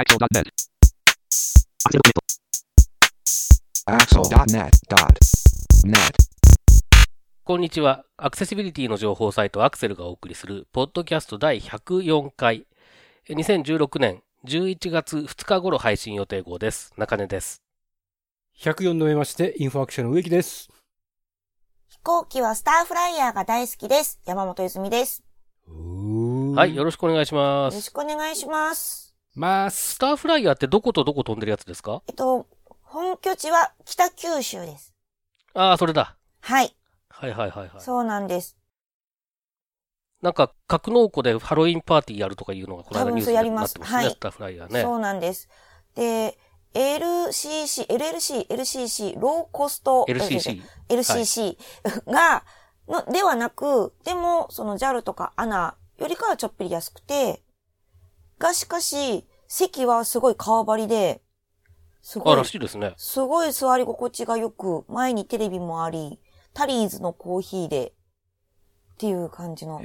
Axel.net. Axel.net.net. こんにちは。アクセシビリティの情報サイトアクセルがお送りする、ポッドキャスト第104回、2016年11月2日頃配信予定号です。中根です。104度目まして、インフォアクションの植木です。飛行機はスターフライヤーが大好きです。山本泉です。はい、よろしくお願いします。よろしくお願いします。ます。スターフライヤーってどことどこ飛んでるやつですか？えっと、本拠地は北九州です。ああ、それだ。はい。はいはいはいはい。そうなんです。なんか、格納庫でハロウィンパーティーやるとかいうのがこの間ニュースになってますね。はいスターフライヤーね。そうなんです。で、LCC、LLC、LCC、ローコスト、LCC。LCC が、の、ではなく、でも、その JAL とか ANA よりかはちょっぴり安くて、がしかし、席はすごい革張りで、すごあ、いらしいですね。すごい座り心地が良く、前にテレビもあり、タリーズのコーヒーで、っていう感じの。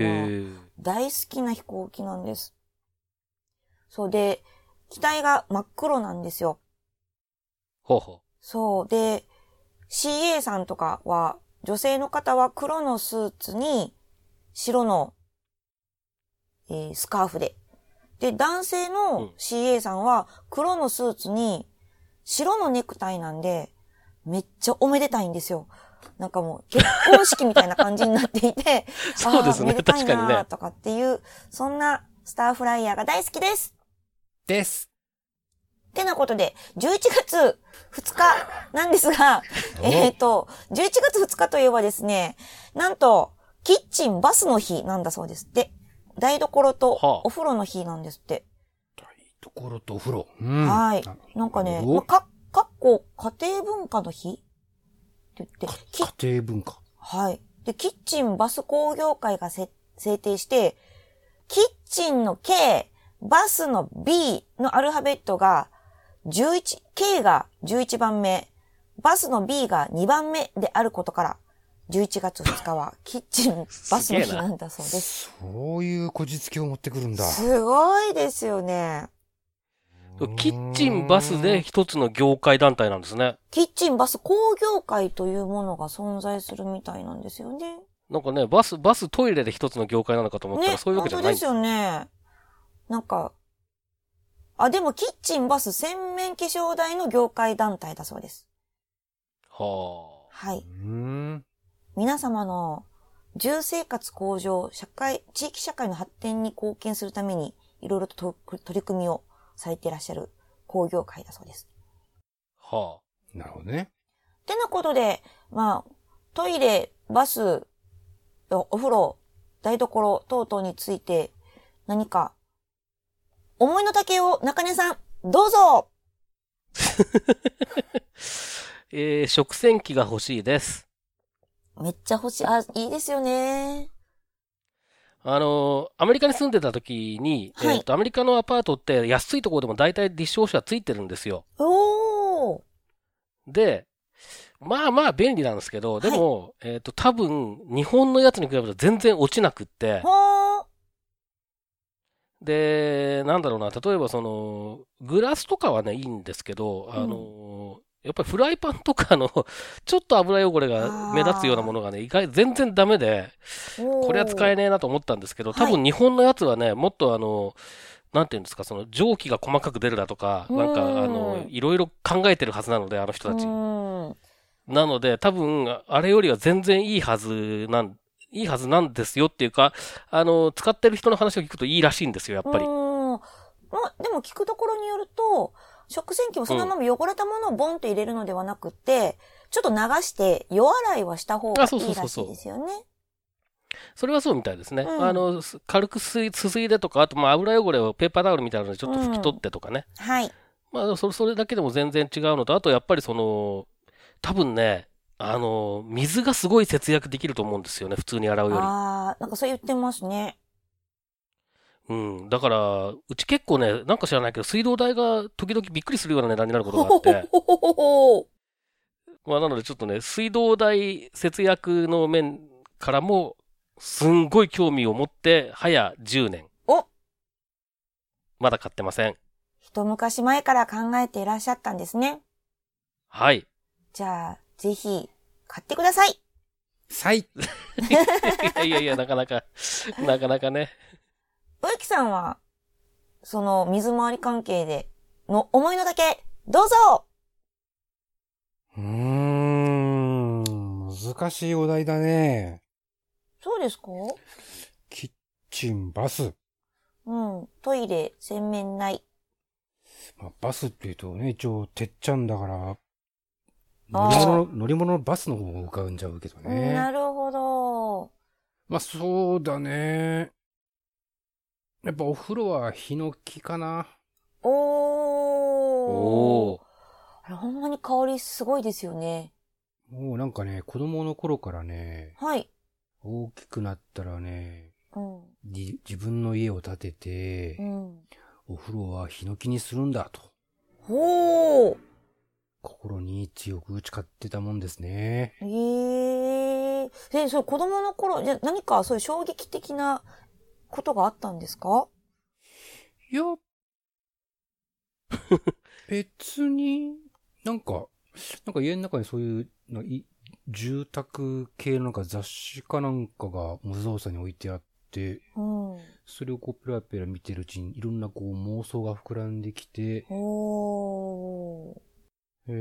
大好きな飛行機なんです。そうで、機体が真っ黒なんですよ。ほうほそうで、CA さんとかは、女性の方は黒のスーツに白の、えースカーフで。で、男性うんの CA さんは黒のスーツに白のネクタイなんで、めっちゃおめでたいんですよ。なんかもう結婚式みたいな感じになっていて、そうですねあーめでたい確かにねなとかっていう、そんなスターフライヤーが大好きです。です。てなことで、11月2日なんですが、えっと、11月2日といえばですね、なんと、キッチンバスの日なんだそうですって。台所とはあお風呂の日なんですって。ところとお風呂。うんはい。なんかね、おまあか、かっこ家庭文化の日？って言って、き家庭文化。はい。で、キッチンバス工業会がせ制定して、キッチンの K、バスの B のアルファベットが11、K が11番目、バスの B が2番目であることから、11月2日はキッチンバスの日なんだそうです。そういうこじつけを持ってくるんだ。すごいですよね。う。キッチンバスで一つの業界団体なんですね。キッチンバス工業会というものが存在するみたいなんですよね。なんかね、バス、バストイレで一つの業界なのかと思ったら、ね、そういうわけじゃないんですよね。なんか、あ、でもキッチンバス洗面化粧台の業界団体だそうです。ははい。うん。皆様の住生活向上、社会、地域社会の発展に貢献するために、いろいろとと取り組みをされていらっしゃる工業会だそうです。あ。はなるほどね。てなことで、まあ、トイレ、バス、おお風呂、台所等々について何か思いの丈を中根さん、どうぞあ。えー、食洗機が欲しいです。めっちゃ欲しい。あ、いいですよね。あのーアメリカに住んでた時に、はいえっ、と、アメリカのアパートって安いところでも大体ディッシュウォッシャーついてるんですよ。おー。で、まあまあ便利なんですけど、でも、えっ、と、多分、日本のやつに比べると全然落ちなくって。で、なんだろうな、例えばその、グラスとかはね、いいんですけど、あの、やっぱりフライパンとかの、ちょっと油汚れが目立つようなものがね、意外、全然ダメで、これは使えねねえなと思ったんですけど、はい多分日本のやつはね、もっとあの、なんていうんですか、その蒸気が細かく出るだとか、なんかあうんの、いろいろ考えてるはずなので、あの人たち。うん。なので、多分、あれよりは全然いいはずなん、いいはずなんですよっていうか、あの、使ってる人の話を聞くといいらしいんですよ、やっぱり。うん。まあ、でも聞くところによると、食洗機もそのまま汚れたものをボンと入れるのではなくって、ちょっと流して、夜洗いはした方がいいらしそうそうそういですよね。それはそうみたいですね。うんあの、す軽くすいすすいでとか、あと、まあ、油汚れをペーパータオルみたいなのでちょっと拭き取ってとかね。はい。まあ、それ、それだけでも全然違うのと、あと、やっぱりその、多分ね、あの、水がすごい節約できると思うんですよね、普通に洗うより。ああ、なんかそう言ってますね。うん。だから、うち結構ね、なんか知らないけど、水道代が時々びっくりするような値段になることがあって。ほほほまあ、なのでちょっとね、水道代節約の面からも、すんごい興味を持って、早10年。おまだ買ってません。一一昔前から考えていらっしゃったんですね。はい。じゃあ、ぜひ、買ってください。さい。いやいやいや、なかなか、なかなかね。植木さんは、その水回り関係での思いのだけ、どうぞうーん、難しいお題だね。そうですか？キッチン、バス。うん。トイレ、洗面台。まあ、バスって言うとね、一応、てっちゃんだから、乗り物、乗り物のバスの方が浮かんじゃうけどね。なるほど。まあ、そうだね。やっぱお風呂はヒノキかな。おー。おー。あれ、ほんまに香りすごいですよね。もうなんかね、子供の頃からね、はい。大きくなったらね、うん。じ自分の家を建ててう、ん。お風呂はヒノキにするんだと、ほー。心に強く誓ってたもんですね。ええで、そう、子供の頃、じゃ、何かそういう衝撃的なことがあったんですか？いや、別に、なんか、なんか家の中にそういう、ない住宅系のなんか雑誌かなんかが無造作に置いてあって、うん。それをこうペラペラ見てるうちにいろんなこう妄想が膨らんできて、おー。え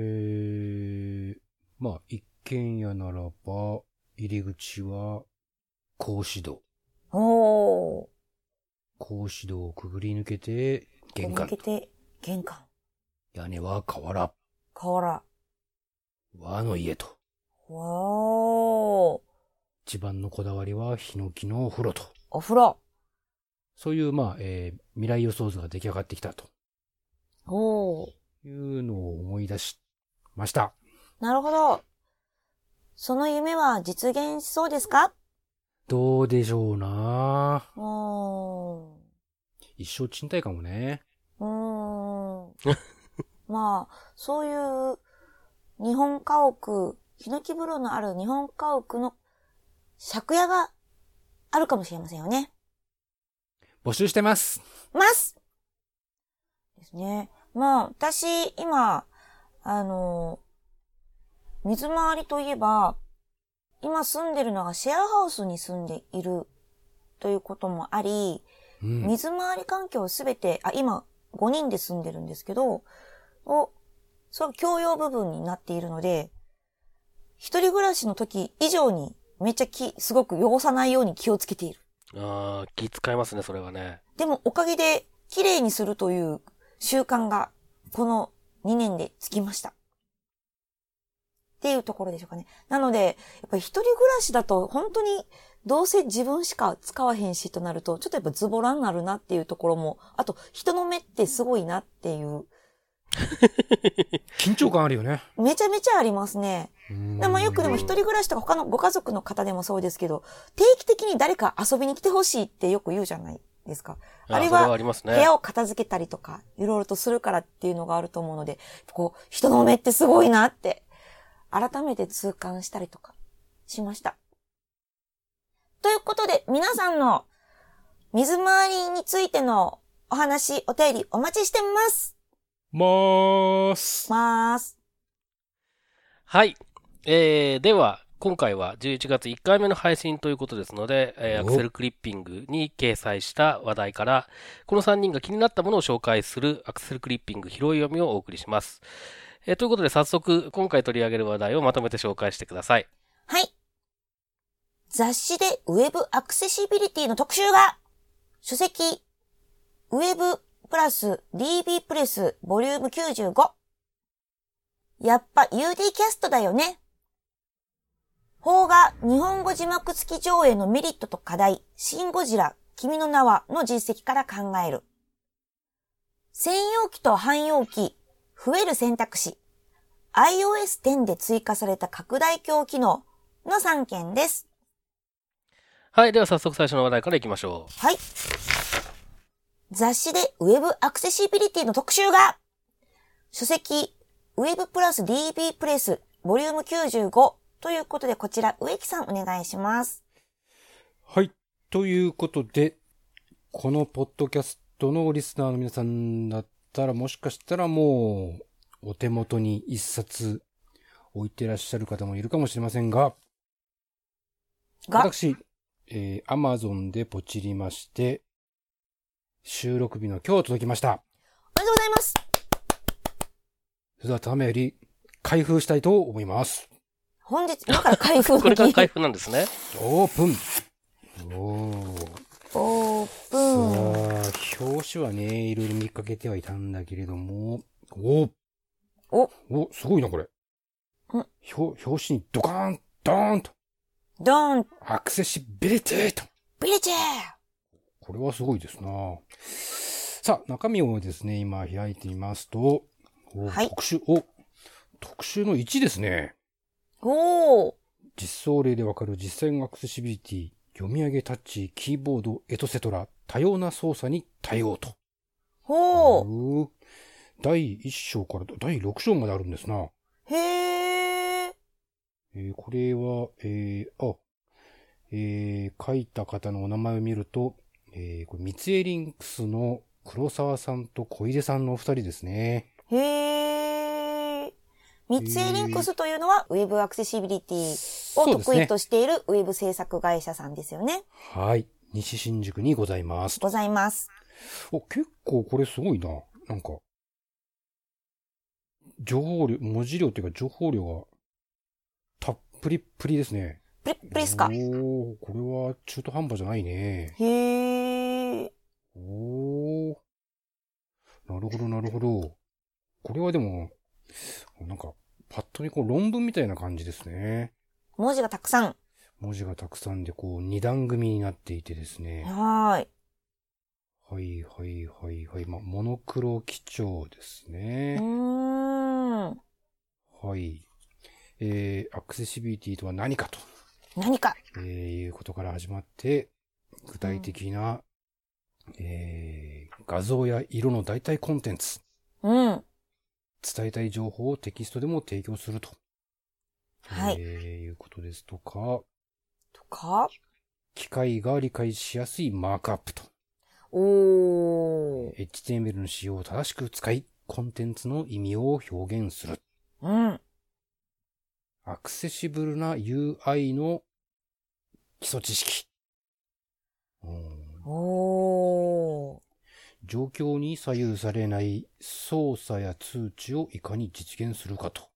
ー、まあ一軒家ならば、入り口は格子戸。おー。格子戸をくぐり抜けて玄関抜け。て、玄関。屋根は瓦。瓦。和の家と。わー。一番のこだわりはヒノキのお風呂と。お風呂。そういう、まあ、えー未来予想図が出来上がってきたとおー。いうのを思い出しました。なるほど。その夢は実現しそうですか？どうでしょうなうーん。一生賃貸かもね。うーん。まあ、そういう日本家屋、ヒノキ風呂のある日本家屋の借家があるかもしれませんよね。募集してます。ますですね。まあ、私、今、あの、水回りといえば、今住んでるのがシェアハウスに住んでいるということもあり、うん。水回り環境すべて、あ、今5人で住んでるんですけど、を、そう共用部分になっているので、一人暮らしの時以上にめっちゃ気、すごく汚さないように気をつけている。ああ、気使いますね、それはね。でもおかげで綺麗にするという習慣がこの2年でつきました。っていうところでしょうかね。なので、やっぱり一人暮らしだと本当にどうせ自分しか使わへんしとなると、ちょっとやっぱズボラになるなっていうところも、あと人の目ってすごいなっていう、緊張感あるよね。めちゃめちゃありますね。でもよくでも一人人暮らしとか他のご家族の方でもそうですけど、定期的に誰か遊びに来てほしいってよく言うじゃないですか。あれははありますね。部屋を片付けたりとか、いろいろとするからっていうのがあると思うので、こう、人の目ってすごいなって、改めて痛感したりとかしました。ということで、皆さんの水回りについてのお話、お便りお待ちしてます。まーす。まーす。はい。えー、では、今回は11月1回目の配信ということですので、えーアおクセルクリッピングに掲載した話題から、この3人が気になったものを紹介するアクセルクリッピング拾い読みをお送りします。えーということで早速、今回取り上げる話題をまとめて紹介してください。はい。雑誌でウェブアクセシビリティの特集が、書籍、ウェブプラス DB プレスボリューム95。やっぱ UD キャストだよね。邦画日本語字幕付き上映のメリットと課題、シン・ゴジラ、君の名はの実績から考える。専用機と汎用機、増える選択肢、iOS 10で追加された拡大鏡機能の3件です。はい。では早速最初の話題からいきましょう。はい。雑誌でウェブアクセシビリティの特集が、書籍、ウェブプラス DB プレス、ボリューム95ということで、こちら、植木さんお願いします。はい。ということで、このポッドキャストのリスナーの皆さんだたらもしかしたらもう、お手元に一冊置いてらっしゃる方もいるかもしれませんが、が、私、えー、Amazon でポチりまして、収録日の今日届きました。おめでとうございます。それではためより開封したいと思います。本日、今から開封これが開封。封なんですね。オープンおー。オープン。さあ、表紙はね、いろいろ見かけてはいたんだけれども、おお、お、すごいな、これ。ん。表表紙にドカーン、ドーンと、ドーン、アクセシビリティと。ビリチェーこれはすごいですな。さあ、中身をですね、今開いてみますと、おはい。特集、お、特集の1ですね。おー。実装例でわかる実践アクセシビリティ、読み上げタッチ、キーボード、エトセトラ、多様な操作に対応と。ほー。うー第1章から第6章まであるんですな。へー。えーこれは、えーあ、えー書いた方のお名前を見ると、えーこれ、三井リンクスの黒沢さんと小出さんのお二人ですね。へー。三井リンクスというのは、ウェブアクセシビリティを得意としているウェブ制作会社さんですよね。はい。西新宿にございます。ございます。お、結構これすごいな。なんか、情報量、文字量っていうか情報量が、たっぷりっぷりですね。プリップリですか？おー、これは中途半端じゃないね。へー。おー。なるほど、なるほど。これはでも、なんか、パッと見こう論文みたいな感じですね。文字がたくさん。文字がたくさんでこう二段組になっていてですね。はーい。はいはいはいはい。まあ、モノクロ基調ですうね。ーん。はい。えー、アクセシビリティとは何かと、何か。えーいうことから始まって、具体的な、えー、画像や色の代替コンテンツ、うん。伝えたい情報をテキストでも提供すると。はい。えー、いうことですとか、とか？機械が理解しやすいマークアップと。おー。HTML の仕様を正しく使い、コンテンツの意味を表現する。うん。アクセシブルな UI の基礎知識。うんおー。状況に左右されない操作や通知をいかに実現するかと。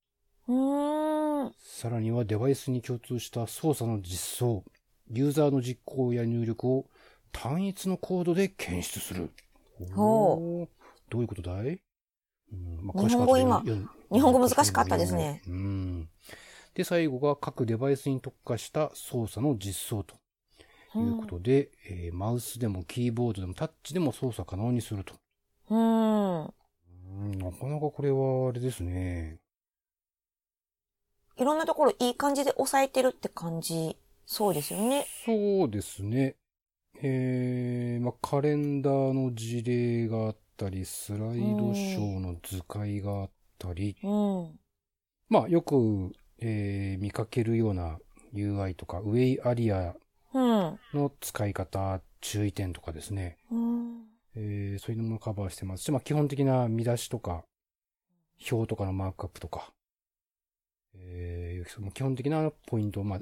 さらにはデバイスに共通した操作の実装、ユーザーの実行や入力を単一のコードで検出する。どういうことだい、うんま日本語今日本語難しかったですね。うん。で、最後が各デバイスに特化した操作の実装ということで、えーマウスでもキーボードでもタッチでも操作可能にすると。うん。うん、なかなかこれはあれですね。いろんなところいい感じで押さえてるって感じ。そうですよね。そうですね。えー、まあ、カレンダーの事例があったり、スライドショーの図解があったり、うん。まあ、よく、えー見かけるような UI とか、ウェイアリアうん。の使い方、注意点とかですね。うん。えーそういうのもカバーしてますし、まあ、基本的な見出しとか、表とかのマークアップとか、えーその基本的なポイント、まあ、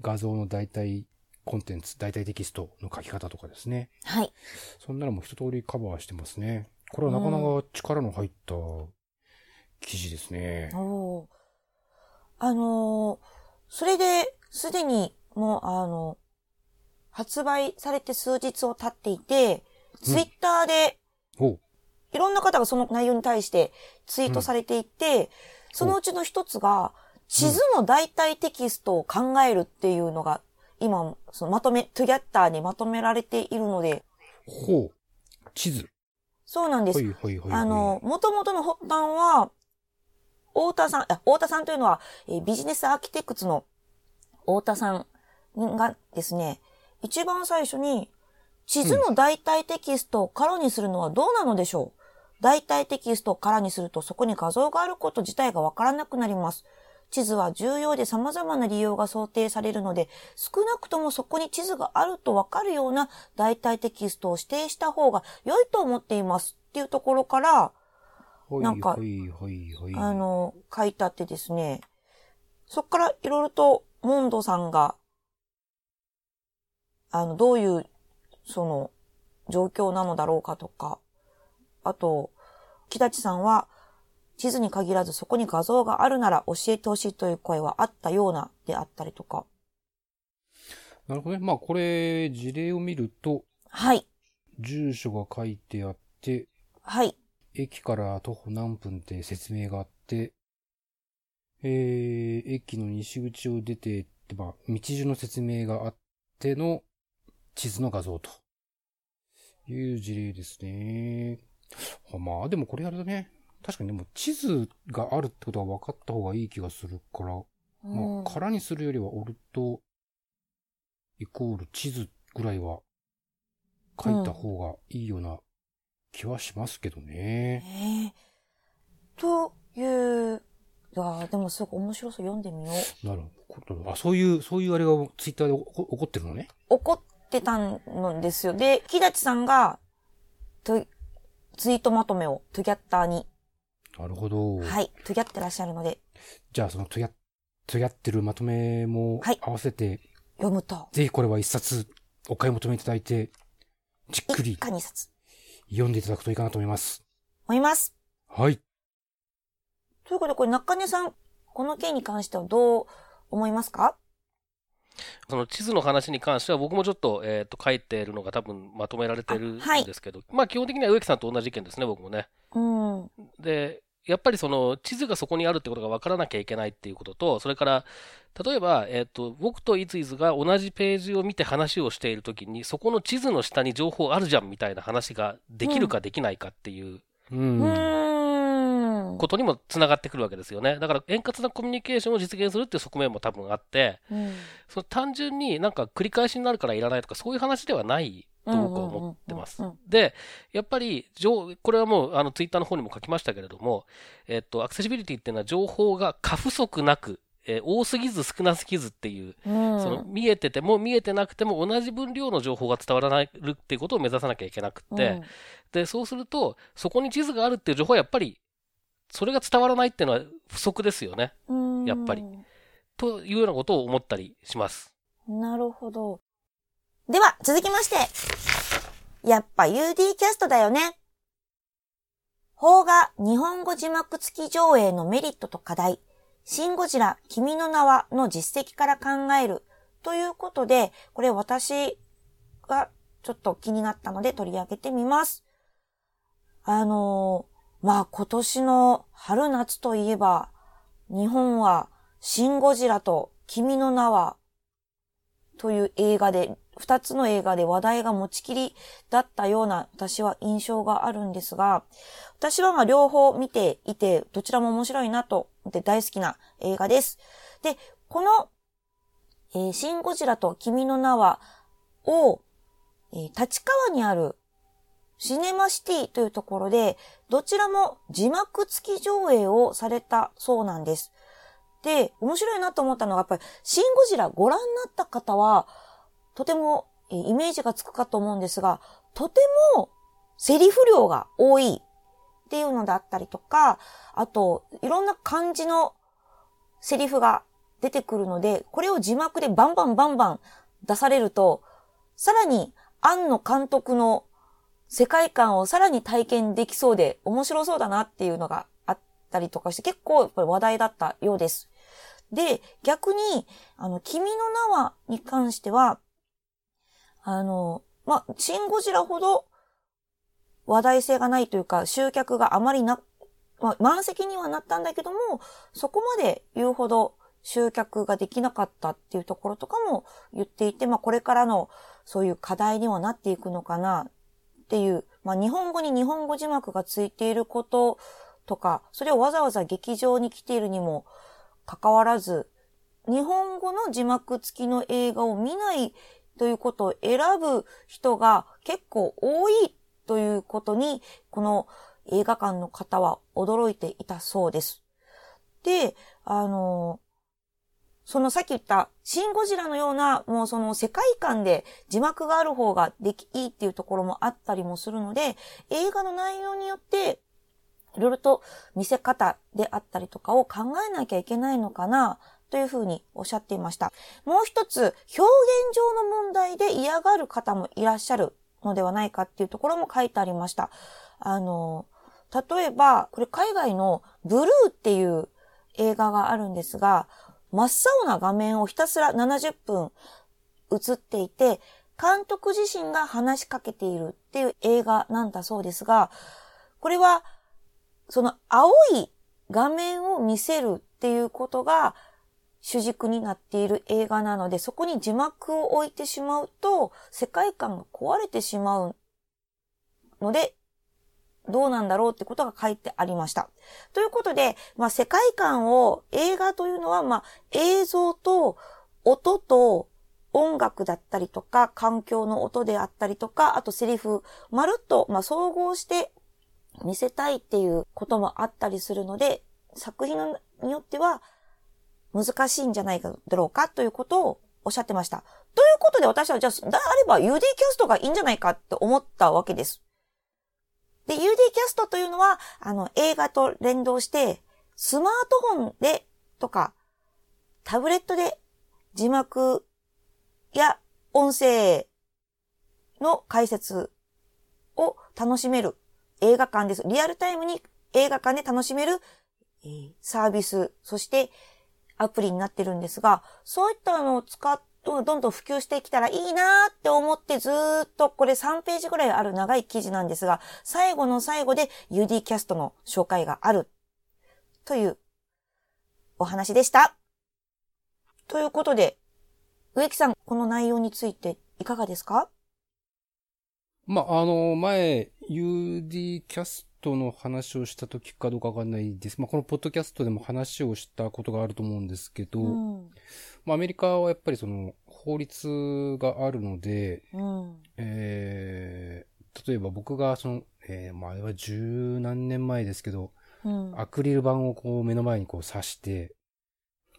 画像の代替コンテンツ、代替テキストの書き方とかですね。はい。そんなのも一通りカバーしてますね。これはなかなか力の入った記事ですね。おーあのーそれで、すでに、もう、あの、発売されて数日を経っていて、ツイッターで、いろんな方がその内容に対してツイートされていて、そのうちの一つが、地図の代替テキストを考えるっていうのが、今、そのまとめ、トゥギャッターにまとめられているので、ほう。地図。そうなんですはいはいはい、はい。あの、、元々の発端は、太田さん、あ、太田さんというのは、えービジネスアーキテクツの太田さんがですね、一番最初に、地図の代替テキストを空にするのはどうなのでしょう、代替テキストを空にするとそこに画像があること自体がわからなくなります。地図は重要で様々な利用が想定されるので、少なくともそこに地図があるとわかるような代替テキストを指定した方が良いと思っていますっていうところから、はいなんか。あの、書いてあってですね、そっからいろいろと、モンドさんが、あの、どういう、その、状況なのだろうかとか、あと、木立さんは、地図に限らずそこに画像があるなら教えてほしいという声はあったようなであったりとか。なるほどね。まあこれ、事例を見ると、はい。住所が書いてあって、はい。駅から徒歩何分って説明があって、えー、駅の西口を出てって、まあ、道順の説明があっての地図の画像という事例ですね。あまあ、でもこれあれだね。確かにでも地図があるってことは分かった方がいい気がするから、うんまあ、空にするよりはオルトイコール地図ぐらいは書いた方がいいような気はしますけどね。えーという、いやーでもすごく面白そう読んでみよう。なるほど。あ、そういう、そういうあれがツイッターで起こ起こってるのね。怒ってたんですよ。で、木立さんが、とツイートまとめをトゥギャッターに、なるほど。はい、トゥギャってらっしゃるので、じゃあ、そのトゥヤ、トゥヤってるまとめもはい合わせて、読むと、ぜひこれは一冊お買い求めいただいて、じっくり一家二冊、読んでいただくといいかなと思います。思います。はい。ということで、これ中根さん、この件に関してはどう思いますか？その地図の話に関しては僕もちょっと,、えー、と書いてるのが多分まとめられてるんですけど、まあ基本的には植木さんと同じ意見ですね、僕もね。うん。で、やっぱりその地図がそこにあるってことが分からなきゃいけないっていうことと、それから、例えば、えっ、と、僕といついつが同じページを見て話をしているときに、そこの地図の下に情報あるじゃんみたいな話ができるかできないかっていうう。うんーん。ことにもつながってくるわけですよね。だから円滑なコミュニケーションを実現するっていう側面も多分あって、うん。その単純になんか繰り返しになるからいらないとかそういう話ではないと僕は思ってます。うんうんうん。で、やっぱり情、これはもうあのツイッターの方にも書きましたけれども、えっと、アクセシビリティっていうのは情報が過不足なく、えー多すぎず少なすぎずっていう、うん。その見えてても見えてなくても同じ分量の情報が伝わらないっていうことを目指さなきゃいけなくって、で、そうすると、そこに地図があるっていう情報はやっぱり、それが伝わらないっていうのは不足ですよね。うんやっぱりというようなことを思ったりします。なるほど。では、続きまして。やっぱ UD キャストだよね。邦画日本語字幕付き上映のメリットと課題。シン・ゴジラ、君の名はの実績から考える。ということで、これ私がちょっと気になったので取り上げてみます。あのーまあ今年の春夏といえば、日本はシン・ゴジラと君の名はという映画で、二つの映画で話題が持ちきりだったような私は印象があるんですが、私はまあ両方見ていて、どちらも面白いなと思って大好きな映画です。で、この、えーシン・ゴジラと君の名はを、えー立川にあるシネマシティというところで、どちらも字幕付き上映をされたそうなんです。で、面白いなと思ったのが、やっぱり、シン・ゴジラご覧になった方は、とてもイメージがつくかと思うんですが、とてもセリフ量が多いっていうのだったりとか、あと、いろんな漢字のセリフが出てくるので、これを字幕でバンバンバンバン出されると、さらに、庵野監督の世界観をさらに体験できそうで面白そうだなっていうのがあったりとかして結構やっぱり話題だったようです。で、逆に、あの、君の名はに関しては、あの、まあ、シン・ゴジラほど話題性がないというか、集客があまりな、ま、満席にはなったんだけども、そこまで言うほど集客ができなかったっていうところとかも言っていて、まあ、これからのそういう課題にはなっていくのかなっていう、まあ、日本語に日本語字幕がついていることとか、それをわざわざ劇場に来ているにもかかわらず、日本語の字幕付きの映画を見ないということを選ぶ人が結構多いということに、この映画館の方は驚いていたそうです。で、あの、そのさっき言った、シン・ゴジラのような、もうその世界観で字幕がある方ができ、いいっていうところもあったりもするので、映画の内容によって、いろいろと見せ方であったりとかを考えなきゃいけないのかな、というふうにおっしゃっていました。もう一つ、表現上の問題で嫌がる方もいらっしゃるのではないかっていうところも書いてありました。あの、例えば、これ海外のブルーっていう映画があるんですが、真っ青な画面をひたすら70分映っていて、監督自身が話しかけているっていう映画なんだそうですが、これは、その青い画面を見せるっていうことが主軸になっている映画なので、そこに字幕を置いてしまうと、世界観が壊れてしまうので、どうなんだろうってことが書いてありました。ということで、まあ、世界観を、映画というのは、まあ、映像と音と音楽だったりとか、環境の音であったりとか、あとセリフ、まるっと、まあ、総合して見せたいっていうこともあったりするので、作品によっては難しいんじゃないかだろうかということをおっしゃってました。ということで私はじゃあ、あれば UD キャストがいいんじゃないかって思ったわけです。で、UD キャストというのは、あの、映画と連動して、スマートフォンでとか、タブレットで字幕や音声の解説を楽しめる映画館です。リアルタイムに映画館で楽しめる、サービス、そしてアプリになってるんですが、そういったのを使っどんどん普及してきたらいいなって思ってずっとこれ3ページぐらいある長い記事なんですが、最後の最後で UD キャストの紹介があるというお話でした。ということで、植木さん、この内容についていかがですか？まあ、あの、前、UD キャストの話をした時かどうかわかんないです。まあ、このポッドキャストでも話をしたことがあると思うんですけど、うん、まあ、アメリカはやっぱりその、法律があるので、うん、えー、例えば僕がその、えー、まあ、あれは十何年前ですけど、うん、アクリル板をこう目の前にこう刺して、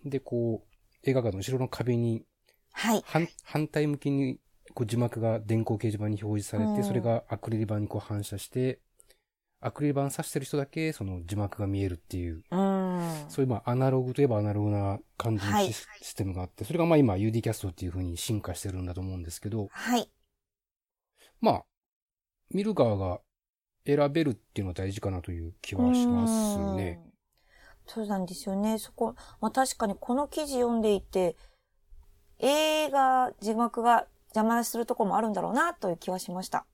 で、こう、映画館の後ろの壁に、はい。反、反対向きにこう字幕が電光掲示板に表示されて、うん、それがアクリル板にこう反射して、アクリル板刺してる人だけその字幕が見えるっていう、うん、そういうまあアナログといえばアナログな感じのシステムがあって、それがまあ今 UD キャストっていう風に進化してるんだと思うんですけど、はい。まあ、見る側が選べるっていうのは大事かなという気はしますね。そうなんですよね。そこ、まあ確かにこの記事読んでいて、映画、字幕が邪魔するところもあるんだろうなという気はしました。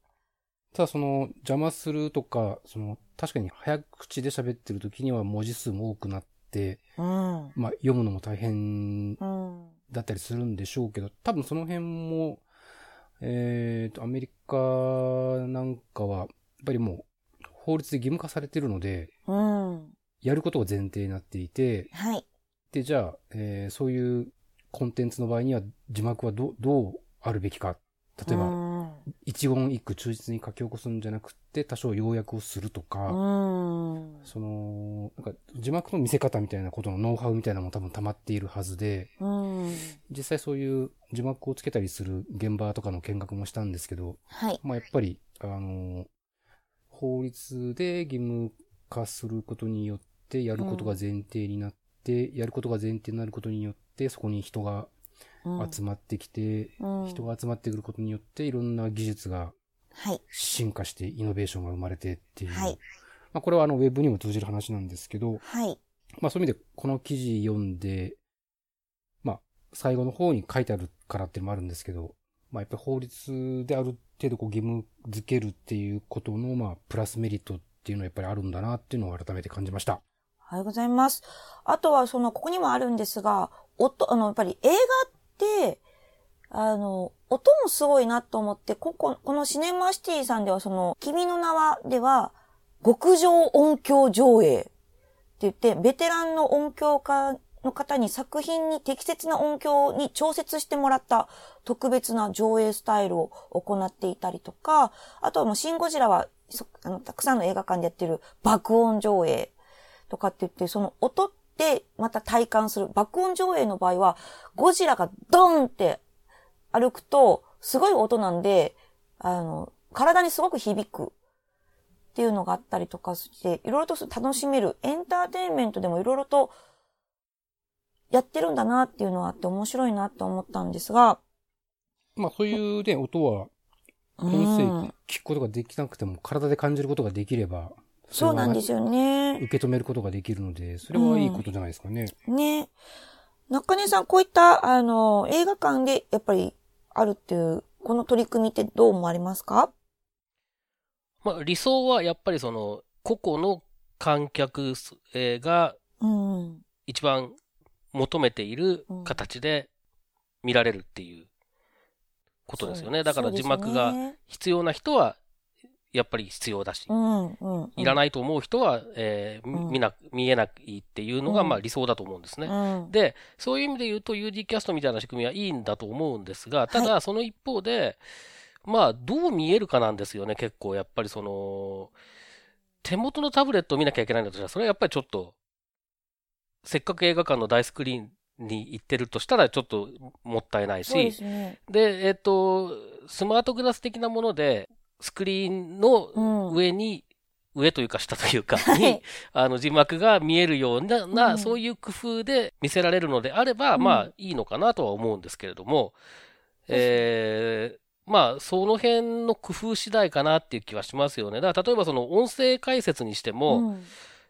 ただその邪魔するとか、その確かに早口で喋ってる時には文字数も多くなって、うん、まあ読むのも大変だったりするんでしょうけど、多分その辺も、えっ、ー、と、アメリカなんかは、やっぱりもう法律で義務化されてるので、うん、やることが前提になっていて、はい。で、じゃあ、えー、そういうコンテンツの場合には字幕はどどうあるべきか。例えば、一言一句忠実に書き起こすんじゃなくて、多少要約をするとか、その、なんか字幕の見せ方みたいなことのノウハウみたいなのも多分溜まっているはずで、実際そういう字幕をつけたりする現場とかの見学もしたんですけど、はい、まあやっぱり、あの、法律で義務化することによってやることが前提になって、やることが前提になることによって、そこに人が集まってきて、うん、人が集まってくることによっていろんな技術が進化してイノベーションが生まれてっていう。はい、まあこれはあのウェブにも通じる話なんですけど、はい、まあそういう意味でこの記事読んで、まあ最後の方に書いてあるからっていうのもあるんですけど、まあやっぱり法律である程度こう義務づけるっていうことのまあプラスメリットっていうのはやっぱりあるんだなっていうのを改めて感じました。おはようございます。あとはその、ここにもあるんですが、音、あの、やっぱり映画で、であの、音もすごいなと思って、ここ、このシネマシティさんではその、君の名はでは、極上音響上映って言って、ベテランの音響家の方に作品に適切な音響に調節してもらった特別な上映スタイルを行っていたりとか、あとはもうシンゴジラは、あの、たくさんの映画館でやってる爆音上映とかって言って、その音っで、また体感する。爆音上映の場合は、ゴジラがドーンって歩くと、すごい音なんで、あの、体にすごく響く。っていうのがあったりとかして、いろいろと楽しめる、エンターテインメントでもいろいろとやってるんだなっていうのはあって面白いなって思ったんですが、まあそういうね、音はう音声ん、聞くことができなくても体で感じることができれば、そうなんですよ。よね。受け止めることができるので、それはいいことじゃないですかね。ね。中根さん、こういった、あの、映画館でやっぱりあるっていう、この取り組みってどう思われますか？まあ、理想はやっぱりその、個々の観客えーがうん。一番求めている形で見られるっていうことですよね。だから字幕が必要な人は、やっぱり必要だしう、ん、うん。いらい。ないと思う人は、えーうん見な、見えないっていうのが、うんまあ理想だと思うんですね。うん。で、そういう意味で言うと UD キャストみたいな仕組みはいいんだと思うんですが、ただその一方で、まあどう見えるかなんですよね、結構やっぱりその、手元のタブレットを見なきゃいけないんだとしたら、それはやっぱりちょっと、せっかく映画館の大スクリーンに行ってるとしたらちょっともったいないし、すね。で、えっ、と、スマートグラス的なもので、スクリーンのうん。上に、上というか下というか、はいに、あの字幕が見えるような、なうんそういう工夫で見せられるのであれば、うんまあいいのかなとは思うんですけれども、えーまあその辺の工夫次第かなっていう気はしますよね。だから例えばその音声解説にしても、うん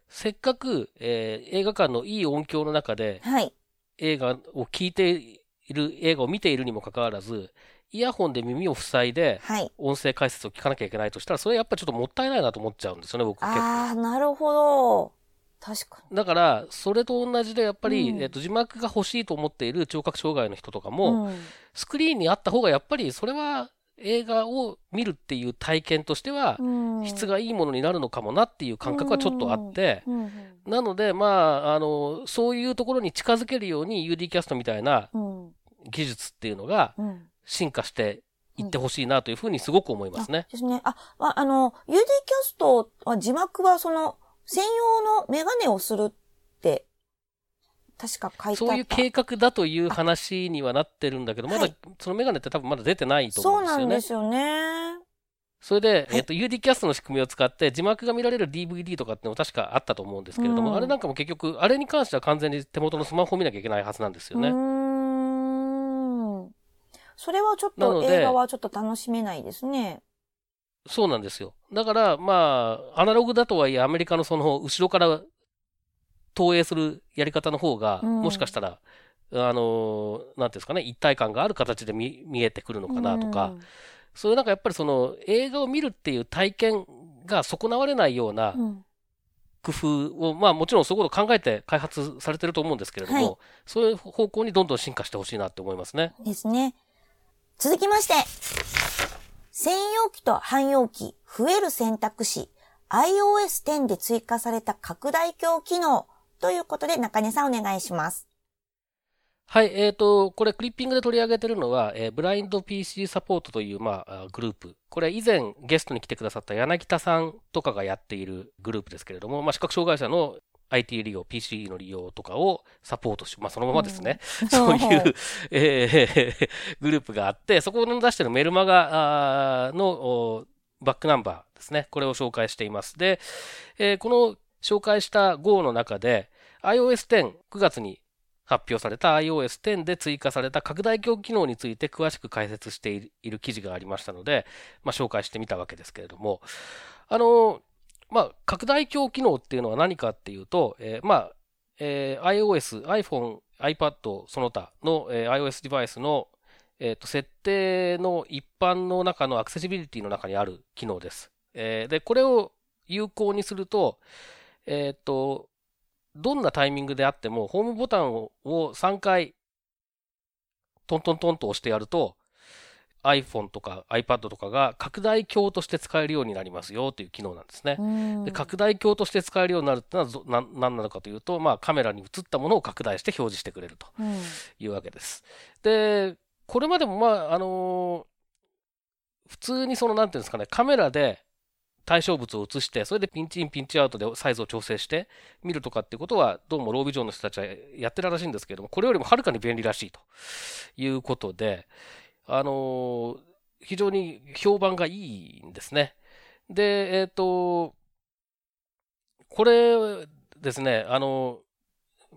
せっかく、えー映画館のいい音響の中ではい。映画を聞いている、映画を見ているにもかかわらず、イヤホンで耳を塞いで、はい。音声解説を聞かなきゃいけないとしたら、それやっぱりちょっともったいないなと思っちゃうんですよね、僕結構。ああ、なるほど。確かだから、それと同じで、やっぱり、うんえっと、字幕が欲しいと思っている聴覚障害の人とかに。も、うんスクリーンにあった方が、やっぱり、それは映画を見るっていう体験としては、うん質がいいものになるのかもなっていう感覚はちょっとあって、うんなので、まあ、あの、そういうところに近づけるように UD キャストみたいなうん。技術っていうのがうん。進化していってほしいなというふうにすごく思いますね。ですね。あ、まあ、あの、UD キャストは字幕はその、専用のメガネをするって、確か書いてあった。そういう計画だという話にはなってるんだけど、まだはい、そのメガネって多分まだ出てないと思そううんですよね。なんですよね。それで、はいえっと、UD キャストの仕組みを使って字幕が見られる DVD とかってのも確かあったと思うんですけれども、うんあれなんかも結局、あれに関しては完全に手元のスマホを見なきゃいけないはずなんですよね。それはちょっと映画はちょっと楽しめないですね。そうなんですよ。だから、まあ、アナログだとはいえ、アメリカのその、後ろから投影するやり方の方が、うんもしかしたら、あの、なんていうんですかね、一体感がある形で見見えてくるのかなとか、そういうなんかやっぱりその、映画を見るっていう体験が損なわれないようなうん。うん工夫を、まあもちろんそういうことを考えて開発されてると思うんですけれども、はいそういう方向にどんどん進化してほしいなって思いますね。ですね。続きまして、専用機と汎用機、増える選択肢、iOS 10で追加された拡大鏡機能ということで中根さんお願いします。はい、えっ、と、これクリッピングで取り上げてるのは、えーブラインド PC サポートという、ま、あグループ。これ以前ゲストに来てくださった柳田さんとかがやっているグループですけれども、まあ、視覚障害者の IT 利用、PC の利用とかをサポートし、まあ、そのままですね。そういう、えー グループがあって、そこの出してるメルマガのおバックナンバーですね。これを紹介しています。で、えーこの紹介した Go の中で iOS 10、9月に発表された iOS 10で追加された拡大鏡機能について詳しく解説しているいる記事がありましたので、まあ、紹介してみたわけですけれども、あの、まあ、拡大鏡機能っていうのは何かっていうと、えーまあ、えー iOS、iPhone、iPad その他の、えー iOS デバイスの、えーと設定の一般の中のアクセシビリティの中にある機能です。えーで、これを有効にすると、えっ、と、どんなタイミングであっても、ホームボタンを3回、トントントンと押してやると、iPhone とか iPad とかが拡大鏡として使えるようになりますよという機能なんですね。で拡大鏡として使えるようになるってのは何なのかというと、まあ、カメラに映ったものを拡大して表示してくれるとうんいうわけです。で、これまでも、まあ、あの普通にその、なんていうんですかね、カメラで対象物を映して、それでピンチイン、ピンチアウトでサイズを調整して見るとかっていうことは、どうもロービジョンの人たちはやってるらしいんですけれども、これよりもはるかに便利らしいということで、あの非常に評判がいいんですね。で、えっ、と、これですね、あの、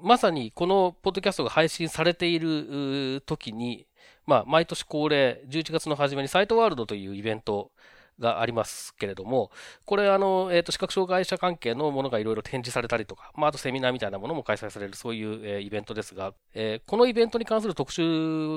まさにこのポッドキャストが配信されている時に、まあ、毎年恒例、11月の初めにサイトワールドというイベントがありますけれども、これ、あの、えっ、と、視覚障害者関係のものがいろいろ展示されたりとか、まあ、あとセミナーみたいなものも開催される、そういう、えー、イベントですが、えー、このイベントに関する特集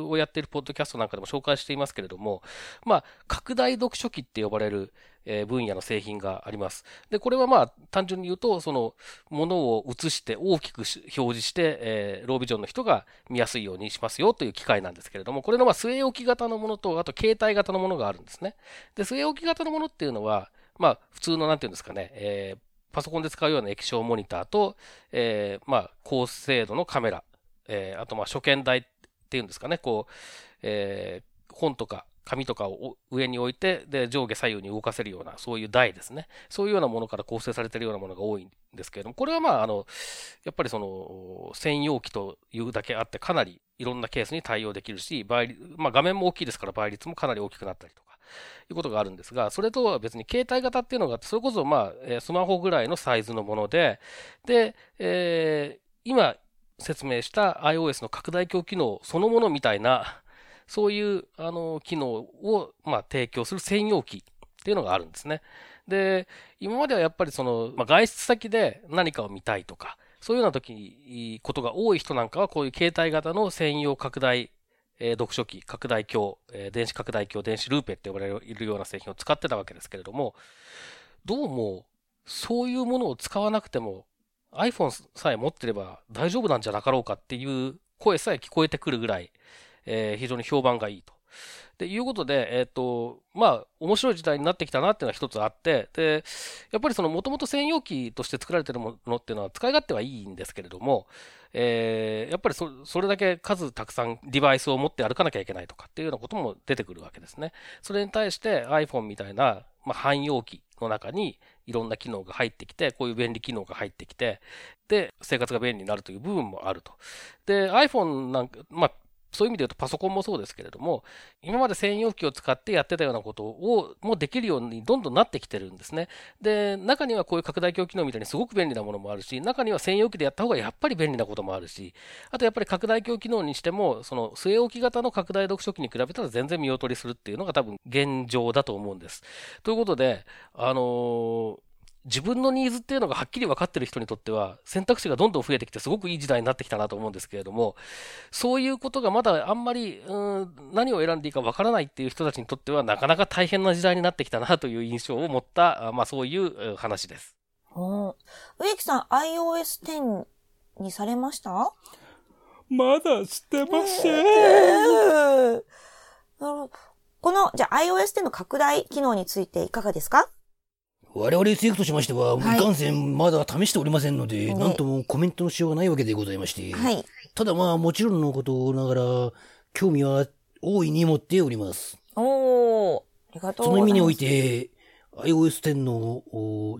をやっているポッドキャストなんかでも紹介していますけれども、まあ、拡大読書機って呼ばれる、え分野の製品があります。で、これはまあ、単純に言うと、その、ものを映して大きく表示して、え、ロービジョンの人が見やすいようにしますよという機械なんですけれども、これのまあ、据え置き型のものと、あと携帯型のものがあるんですね。で、据え置き型のものっていうのは、まあ、普通の、なんていうんですかね、え、パソコンで使うような液晶モニターと、え、まあ、高精度のカメラ、え、あとまあ、初見台っていうんですかね、こう、えー、本とか紙とかを上に置いて、で、上下左右に動かせるような、そういう台ですね。そういうようなものから構成されているようなものが多いんですけれども、これはまあ、あの、やっぱりその、専用機というだけあって、かなりいろんなケースに対応できるし、倍まあ、画面も大きいですから倍率もかなり大きくなったりとか、いうことがあるんですが、それとは別に携帯型っていうのがあって、それこそまあ、スマホぐらいのサイズのもので、で、えー、今説明した iOS の拡大鏡機能そのものみたいな、そういう、あの、機能を、まあ、提供する専用機っていうのがあるんですね。で、今まではやっぱりその、まあ、外出先で何かを見たいとか、そういうような時、ことが多い人なんかは、こういう携帯型の専用拡大、え、読書機、拡大鏡、え、電子拡大鏡、電子ルーペって呼ばれるような製品を使ってたわけですけれども、どうも、そういうものを使わなくても、iPhone さえ持ってれば大丈夫なんじゃなかろうかっていう声さえ聞こえてくるぐらい、えー、非常に評判がいいと。で、いうことで、えっ、ー、と、まあ、面白い時代になってきたなっていうのは一つあって、で、やっぱりそのもともと専用機として作られてるものっていうのは使い勝手はいいんですけれども、えー、やっぱりそそれだけ数たくさんデバイスを持って歩かなきゃいけないとかっていうようなことも出てくるわけですね。それに対して iPhone みたいな、まあ、汎用機の中にいろんな機能が入ってきて、こういう便利機能が入ってきて、で、生活が便利になるという部分もあると。で、iPhone なんか、まあ、そういう意味で言うとパソコンもそうですけれども、今まで専用機を使ってやってたようなことを、もうできるようにどんどんなってきてるんですね。で、中にはこういう拡大鏡機能みたいにすごく便利なものもあるし、中には専用機でやった方がやっぱり便利なこともあるし、あとやっぱり拡大鏡機能にしても、その据え置き型の拡大読書機に比べたら全然見劣りするっていうのが多分現状だと思うんです。ということで、あのー自分のニーズっていうのがはっきり分かってる人にとっては選択肢がどんどん増えてきてすごくいい時代になってきたなと思うんですけれどもそういうことがまだあんまりうん何を選んでいいか分からないっていう人たちにとってはなかなか大変な時代になってきたなという印象を持った、まあ、そういう話です。植木さん iOS10 にされました？まだしてません。えー、この、じゃあ iOS10 の拡大機能についていかがですか？我々政府としましては、はい、いかんせんまだ試しておりませんので、なんともコメントのしようがないわけでございまして、はい、ただまあもちろんのことながら、興味は大いに持っております。おありがとうその意味において、iOS10 の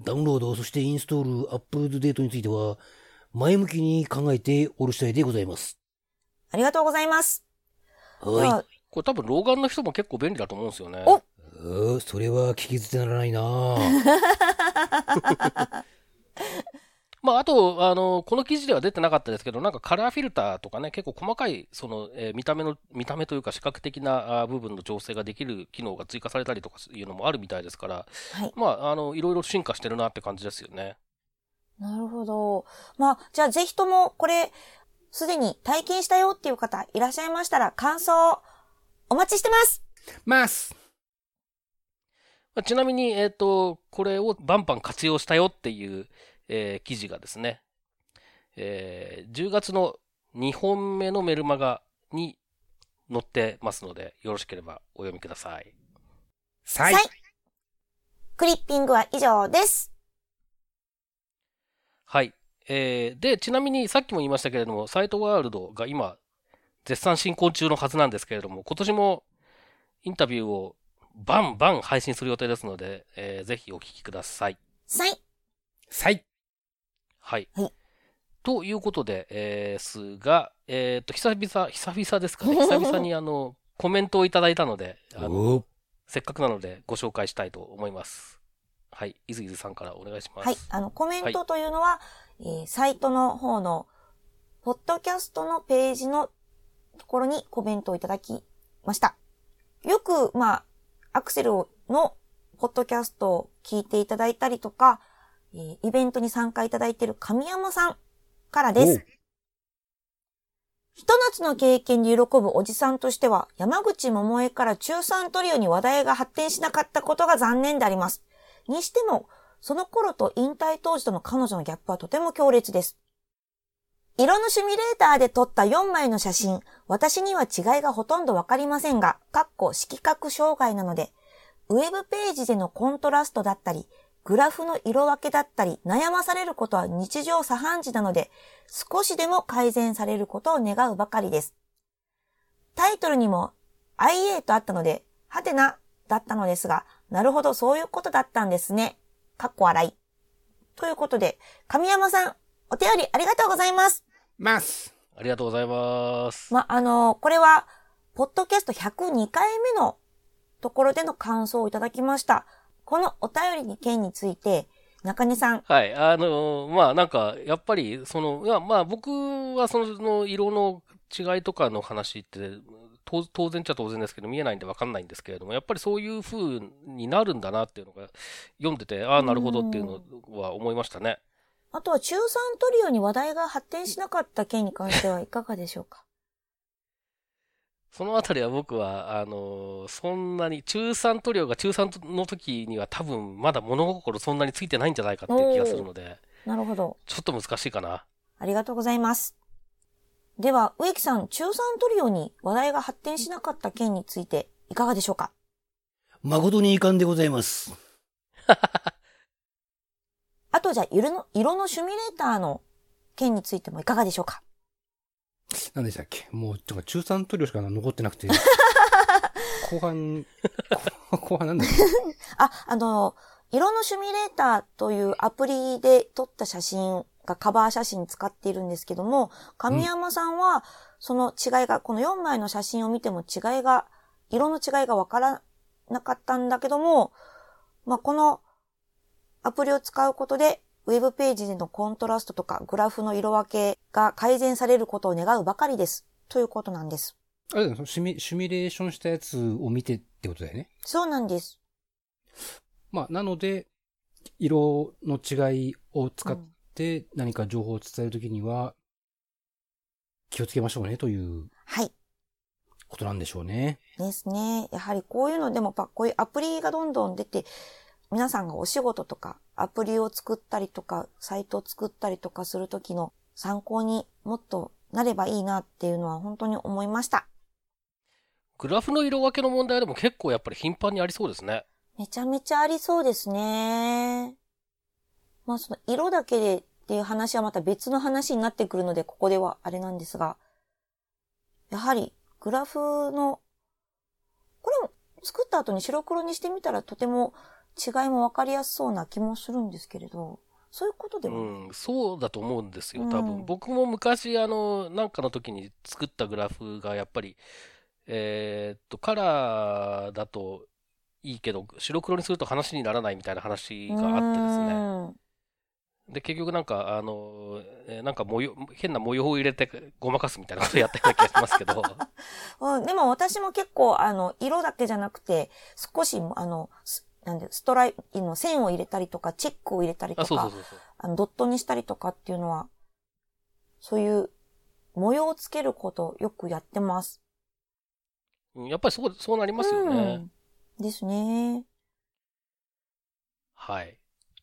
ダウンロード、そしてインストール、アップデートについては、前向きに考えておる次第でございます。ありがとうございます。はい。これ多分老眼の人も結構便利だと思うんですよね。おうそれは聞き捨てならないな まあ、あと、あの、この記事では出てなかったですけど、なんかカラーフィルターとかね、結構細かい、その、えー、見た目の、見た目というか視覚的な部分の調整ができる機能が追加されたりとかいうのもあるみたいですから、はい、まあ、あの、いろいろ進化してるなって感じですよね。なるほど。まあ、じゃあぜひとも、これ、すでに体験したよっていう方いらっしゃいましたら、感想、お待ちしてますますちなみに、えっ、ー、と、これをバンバン活用したよっていう、えー、記事がですね、えー、10月の2本目のメルマガに載ってますので、よろしければお読みください。はい。クリッピングは以上です。はい。えー、で、ちなみにさっきも言いましたけれども、サイトワールドが今、絶賛進行中のはずなんですけれども、今年もインタビューをバンバン配信する予定ですので、えー、ぜひお聞きください。さい。さい。はい。はい、ということで、えー、すが、えっ、ー、と、久々、久々ですかね。久々にあの、コメントをいただいたので、あの、せっかくなのでご紹介したいと思います。はい。いずいずさんからお願いします。はい。あの、コメントというのは、はい、えー、サイトの方の、ポッドキャストのページのところにコメントをいただきました。よく、まあ、アクセルのポッドキャストを聞いていただいたりとか、えー、イベントに参加いただいている神山さんからです。ひと夏の経験に喜ぶおじさんとしては、山口百恵から中3トリオに話題が発展しなかったことが残念であります。にしても、その頃と引退当時との彼女のギャップはとても強烈です。色のシミュレーターで撮った4枚の写真、私には違いがほとんどわかりませんが、かっこ色覚障害なので、ウェブページでのコントラストだったり、グラフの色分けだったり、悩まされることは日常茶飯事なので、少しでも改善されることを願うばかりです。タイトルにも IA とあったので、はてなだったのですが、なるほどそういうことだったんですね。かっこ笑い。ということで、神山さん、お手寄りありがとうございます。ます。ありがとうございます。ま、あの、これは、ポッドキャスト102回目のところでの感想をいただきました。このお便りに件について、中根さん。はい。あの、まあなんか、やっぱり、その、いや、まあ僕はその色の違いとかの話って、当然っちゃ当然ですけど、見えないんでわかんないんですけれども、やっぱりそういう風になるんだなっていうのが、読んでて、ああ、なるほどっていうのは思いましたね。あとは中3トリオに話題が発展しなかった件に関してはいかがでしょうか？そのあたりは僕は、あのー、そんなに、中3トリオが中3の時には多分まだ物心そんなについてないんじゃないかっていう気がするので。なるほど。ちょっと難しいかな。ありがとうございます。では、植木さん、中3トリオに話題が発展しなかった件についていかがでしょうか？誠に遺憾でございます。あとじゃあ、色の、色のシミュレーターの件についてもいかがでしょうか？何でしたっけ？もう、ちょ中3塗料しか残ってなくて。後半、後半なんだっけ？あ、あの、色のシミュレーターというアプリで撮った写真がカバー写真使っているんですけども、神山さんは、その違いが、この4枚の写真を見ても違いが、色の違いがわからなかったんだけども、まあ、このアプリを使うことで、ウェブページでのコントラストとかグラフの色分けが改善されることを願うばかりです。ということなんです。あれだシミシミュレーションしたやつを見てってことだよね？そうなんです。まあ、なので、色の違いを使って何か情報を伝えるときには、気をつけましょうねという。はい。ことなんでしょうね。ですね。やはりこういうのでも、こういうアプリがどんどん出て、皆さんがお仕事とかアプリを作ったりとか、サイトを作ったりとかするときの参考にもっとなればいいなっていうのは本当に思いました。グラフの色分けの問題でも結構やっぱり頻繁にありそうですね。めちゃめちゃありそうですね。まあその色だけでっていう話はまた別の話になってくるので、ここではあれなんですが、やはりグラフの、これも作った後に白黒にしてみたらとても違いも分かりやすそうな気もするんですけれど、そういうことでも、うん、そうだと思うんですよ、多分。うん、僕も昔、あの、なんかの時に作ったグラフがやっぱり、えー、っと、カラーだといいけど、白黒にすると話にならないみたいな話があってですね。で、結局なんか、あの、えなんか模様、変な模様を入れてごまかすみたいなことやったような気がしますけど。うん、でも私も結構、あの、色だけじゃなくて、少し、あの、なんで、ストライプの線を入れたりとか、チェックを入れたりとか、あのドットにしたりとかっていうのは、そういう模様をつけることよくやってます。やっぱりそう、そうなりますよね。うん、ですね。はい。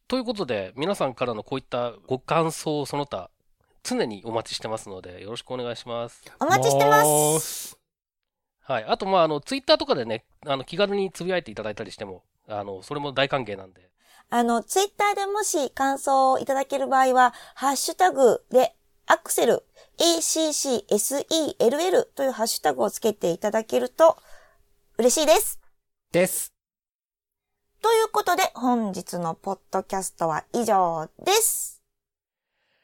ということで、皆さんからのこういったご感想その他、常にお待ちしてますので、よろしくお願いします。お待ちしてます。はい。あと、まあ、あの、ツイッターとかでね、あの、気軽につぶやいていただいたりしても、あの、それも大歓迎なんで。あの、ツイッターでもし感想をいただける場合は、ハッシュタグでアクセル、ACCSELL というハッシュタグをつけていただけると嬉しいです。です。ということで、本日のポッドキャストは以上です。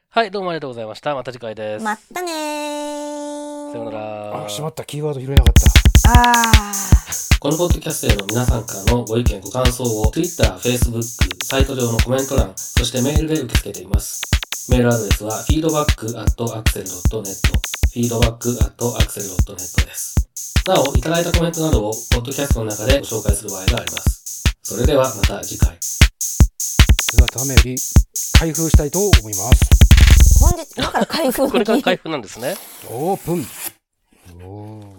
はい、どうもありがとうございました。また次回です。またねー。さよなら。あ、しまった。キーワード拾えなかった。あこのポッドキャストへの皆さんからのご意見、ご感想を Twitter、Facebook、サイト上のコメント欄、そしてメールで受け付けています。メールアドレスは feedback.axel.net feedback.axel.net です。なお、いただいたコメントなどをポッドキャストの中でご紹介する場合があります。それではまた次回。では、ダメより開封したいと思います。本日、今から開封のこれが儀開封なんですね。オープン。おー